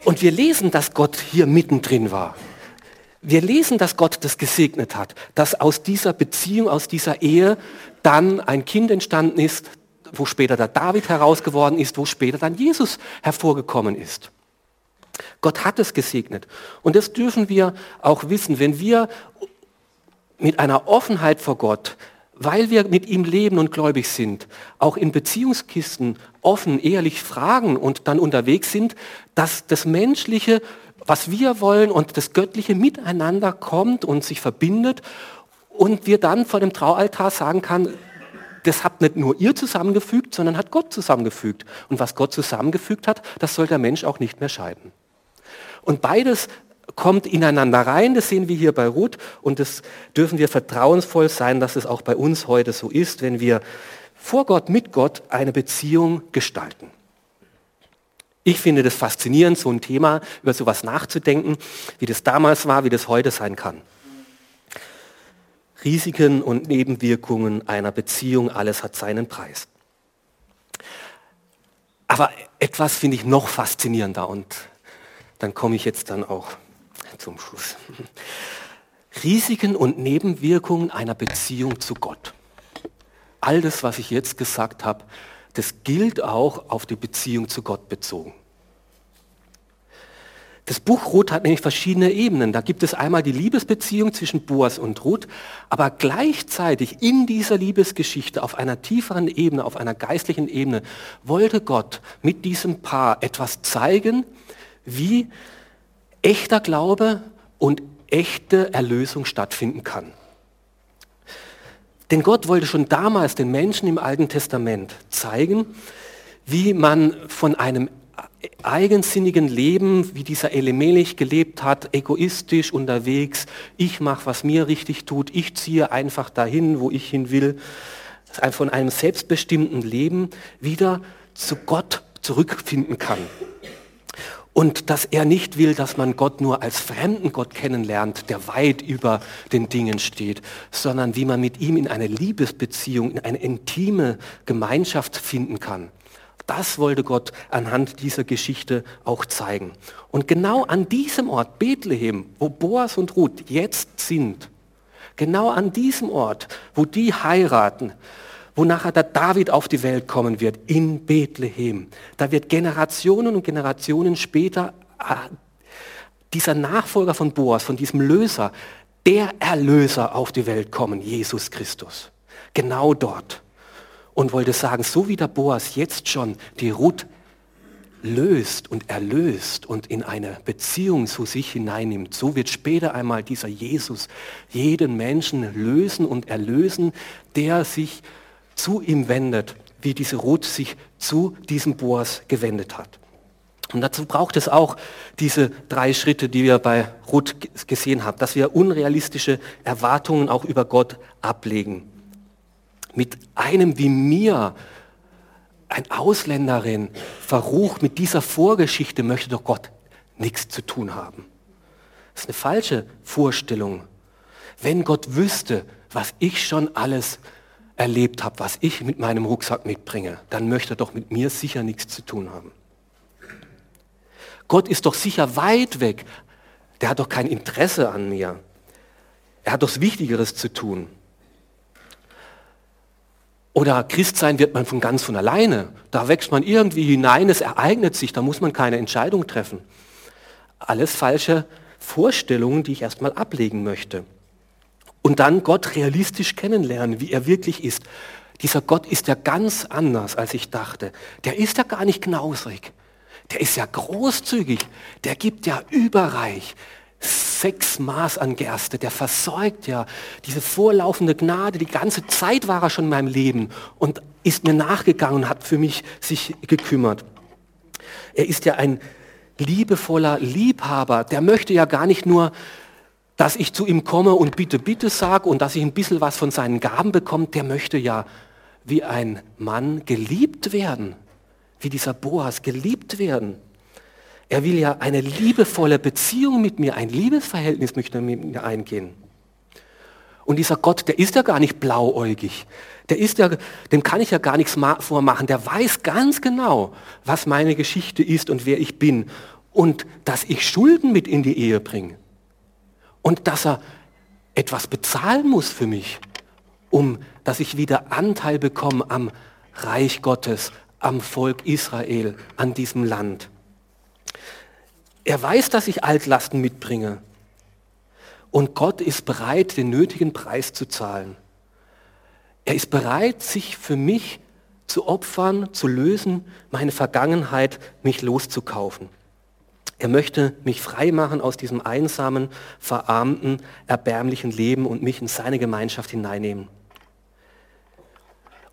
Und wir lesen, dass Gott hier mittendrin war. Wir lesen, dass Gott das gesegnet hat, dass aus dieser Beziehung, aus dieser Ehe dann ein Kind entstanden ist, wo später der David herausgeworden ist, wo später dann Jesus hervorgekommen ist. Gott hat es gesegnet. Und das dürfen wir auch wissen, wenn wir mit einer Offenheit vor Gott, weil wir mit ihm leben und gläubig sind, auch in Beziehungskisten offen, ehrlich fragen und dann unterwegs sind, dass das Menschliche, was wir wollen und das Göttliche miteinander kommt und sich verbindet und wir dann vor dem Traualtar sagen kann, das habt nicht nur ihr zusammengefügt, sondern hat Gott zusammengefügt. Und was Gott zusammengefügt hat, das soll der Mensch auch nicht mehr scheiden. Und beides kommt ineinander rein, das sehen wir hier bei Ruth und das dürfen wir vertrauensvoll sein, dass es auch bei uns heute so ist, wenn wir vor Gott, mit Gott eine Beziehung gestalten. Ich finde das faszinierend, so ein Thema, über sowas nachzudenken, wie das damals war, wie das heute sein kann. Risiken und Nebenwirkungen einer Beziehung, alles hat seinen Preis. Aber etwas finde ich noch faszinierender und dann komme ich jetzt dann auch zum Schluss. Risiken und Nebenwirkungen einer Beziehung zu Gott. All das, was ich jetzt gesagt habe, das gilt auch auf die Beziehung zu Gott bezogen. Das Buch Ruth hat nämlich verschiedene Ebenen. Da gibt es einmal die Liebesbeziehung zwischen Boas und Ruth, aber gleichzeitig in dieser Liebesgeschichte auf einer tieferen Ebene, auf einer geistlichen Ebene, wollte Gott mit diesem Paar etwas zeigen, wie echter Glaube und echte Erlösung stattfinden kann. Denn Gott wollte schon damals den Menschen im Alten Testament zeigen, wie man von einem eigensinnigen Leben, wie dieser Elimelech gelebt hat, egoistisch unterwegs, ich mache, was mir richtig tut, ich ziehe einfach dahin, wo ich hin will, von einem selbstbestimmten Leben wieder zu Gott zurückfinden kann. Und dass er nicht will, dass man Gott nur als fremden Gott kennenlernt, der weit über den Dingen steht, sondern wie man mit ihm in eine Liebesbeziehung, in eine intime Gemeinschaft finden kann. Das wollte Gott anhand dieser Geschichte auch zeigen. Und genau an diesem Ort, Bethlehem, wo Boas und Ruth jetzt sind, genau an diesem Ort, wo die heiraten, wo nachher der David auf die Welt kommen wird, in Bethlehem. Da wird Generationen und Generationen später ah, dieser Nachfolger von Boas, von diesem Löser, der Erlöser auf die Welt kommen, Jesus Christus. Genau dort. Und wollte sagen, so wie der Boas jetzt schon die Ruth löst und erlöst und in eine Beziehung zu sich hineinnimmt, so wird später einmal dieser Jesus jeden Menschen lösen und erlösen, der sich zu ihm wendet, wie diese Ruth sich zu diesem Boas gewendet hat. Und dazu braucht es auch diese drei Schritte, die wir bei Ruth gesehen haben, dass wir unrealistische Erwartungen auch über Gott ablegen. Mit einem wie mir, ein Ausländerin, verrucht mit dieser Vorgeschichte möchte doch Gott nichts zu tun haben. Das ist eine falsche Vorstellung. Wenn Gott wüsste, was ich schon alles erlebt habe, was ich mit meinem Rucksack mitbringe, dann möchte er doch mit mir sicher nichts zu tun haben. Gott ist doch sicher weit weg. Der hat doch kein Interesse an mir. Er hat doch Wichtigeres zu tun. Oder Christsein wird man von ganz von alleine. Da wächst man irgendwie hinein, es ereignet sich, da muss man keine Entscheidung treffen. Alles falsche Vorstellungen, die ich erstmal ablegen möchte und dann Gott realistisch kennenlernen, wie er wirklich ist. Dieser Gott ist ja ganz anders, als ich dachte. Der ist ja gar nicht knausrig. Der ist ja großzügig. Der gibt ja überreich. sechs Maß an Gerste, der versorgt ja diese vorlaufende Gnade. Die ganze Zeit war er schon in meinem Leben und ist mir nachgegangen und hat für mich sich gekümmert. Er ist ja ein liebevoller Liebhaber. Der möchte ja gar nicht nur, dass ich zu ihm komme und bitte, bitte sage und dass ich ein bisschen was von seinen Gaben bekomme. Der möchte ja wie ein Mann geliebt werden, wie dieser Boas geliebt werden. Er will ja eine liebevolle Beziehung mit mir, ein Liebesverhältnis möchte er mit mir eingehen. Und dieser Gott, der ist ja gar nicht blauäugig. Der ist ja, dem kann ich ja gar nichts vormachen. Der weiß ganz genau, was meine Geschichte ist und wer ich bin. Und dass ich Schulden mit in die Ehe bringe. Und dass er etwas bezahlen muss für mich, um dass ich wieder Anteil bekomme am Reich Gottes, am Volk Israel, an diesem Land. Er weiß, dass ich Altlasten mitbringe. Und Gott ist bereit, den nötigen Preis zu zahlen. Er ist bereit, sich für mich zu opfern, zu lösen, meine Vergangenheit, mich loszukaufen. Er möchte mich frei machen aus diesem einsamen, verarmten, erbärmlichen Leben und mich in seine Gemeinschaft hineinnehmen.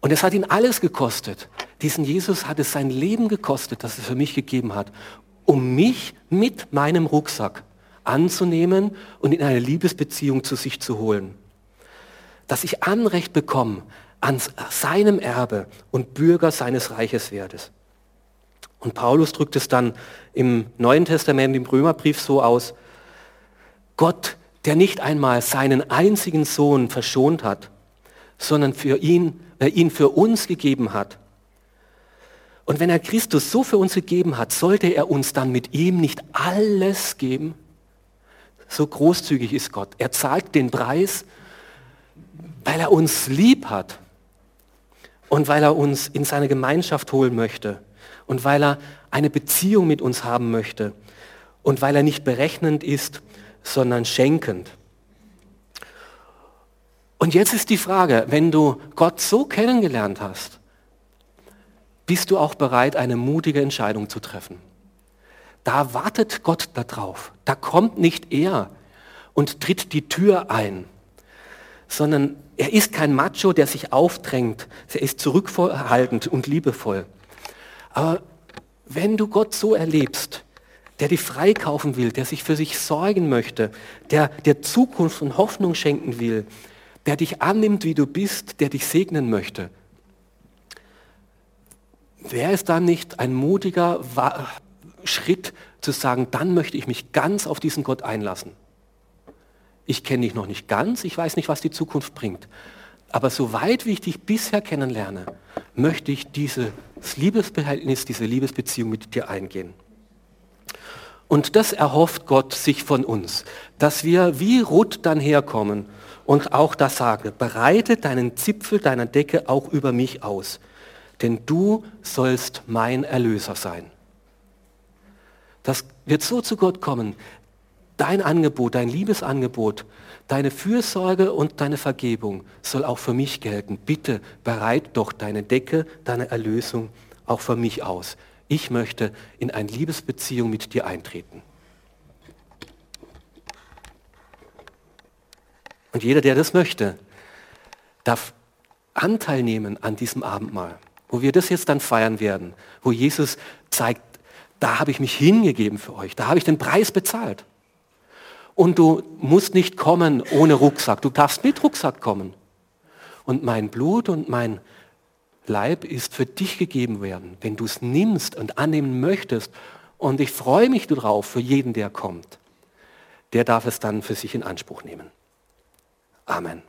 Und es hat ihn alles gekostet. Diesen Jesus hat es sein Leben gekostet, das er für mich gegeben hat, um mich mit meinem Rucksack anzunehmen und in eine Liebesbeziehung zu sich zu holen. Dass ich Anrecht bekomme an seinem Erbe und Bürger seines Reiches werde. Und Paulus drückt es dann im Neuen Testament, im Römerbrief so aus, Gott, der nicht einmal seinen einzigen Sohn verschont hat, sondern für ihn, äh, ihn für uns gegeben hat. Und wenn er Christus so für uns gegeben hat, sollte er uns dann mit ihm nicht alles geben? So großzügig ist Gott. Er zahlt den Preis, weil er uns lieb hat und weil er uns in seine Gemeinschaft holen möchte und weil er eine Beziehung mit uns haben möchte und weil er nicht berechnend ist, sondern schenkend. Und jetzt ist die Frage, wenn du Gott so kennengelernt hast, bist du auch bereit, eine mutige Entscheidung zu treffen? Da wartet Gott darauf. Da kommt nicht er und tritt die Tür ein, sondern er ist kein Macho, der sich aufdrängt. Er ist zurückhaltend und liebevoll. Aber wenn du Gott so erlebst, der dich freikaufen will, der sich für sich sorgen möchte, der der Zukunft und Hoffnung schenken will, der dich annimmt, wie du bist, der dich segnen möchte, wäre es dann nicht ein mutiger Schritt zu sagen, dann möchte ich mich ganz auf diesen Gott einlassen? Ich kenne dich noch nicht ganz, ich weiß nicht, was die Zukunft bringt. Aber soweit wie ich dich bisher kennenlerne, möchte ich dieses Liebesverhältnis, diese Liebesbeziehung mit dir eingehen. Und das erhofft Gott sich von uns, dass wir wie Ruth dann herkommen und auch das sage, bereite deinen Zipfel deiner Decke auch über mich aus, denn du sollst mein Erlöser sein. Das wird so zu Gott kommen. Dein Angebot, dein Liebesangebot, deine Fürsorge und deine Vergebung soll auch für mich gelten. Bitte bereit doch deine Decke, deine Erlösung auch für mich aus. Ich möchte in eine Liebesbeziehung mit dir eintreten. Und jeder, der das möchte, darf Anteil nehmen an diesem Abendmahl, wo wir das jetzt dann feiern werden, wo Jesus zeigt, da habe ich mich hingegeben für euch, da habe ich den Preis bezahlt. Und du musst nicht kommen ohne Rucksack, du darfst mit Rucksack kommen. Und mein Blut und mein Leib ist für dich gegeben werden, wenn du es nimmst und annehmen möchtest. Und ich freue mich darauf für jeden, der kommt. Der darf es dann für sich in Anspruch nehmen. Amen.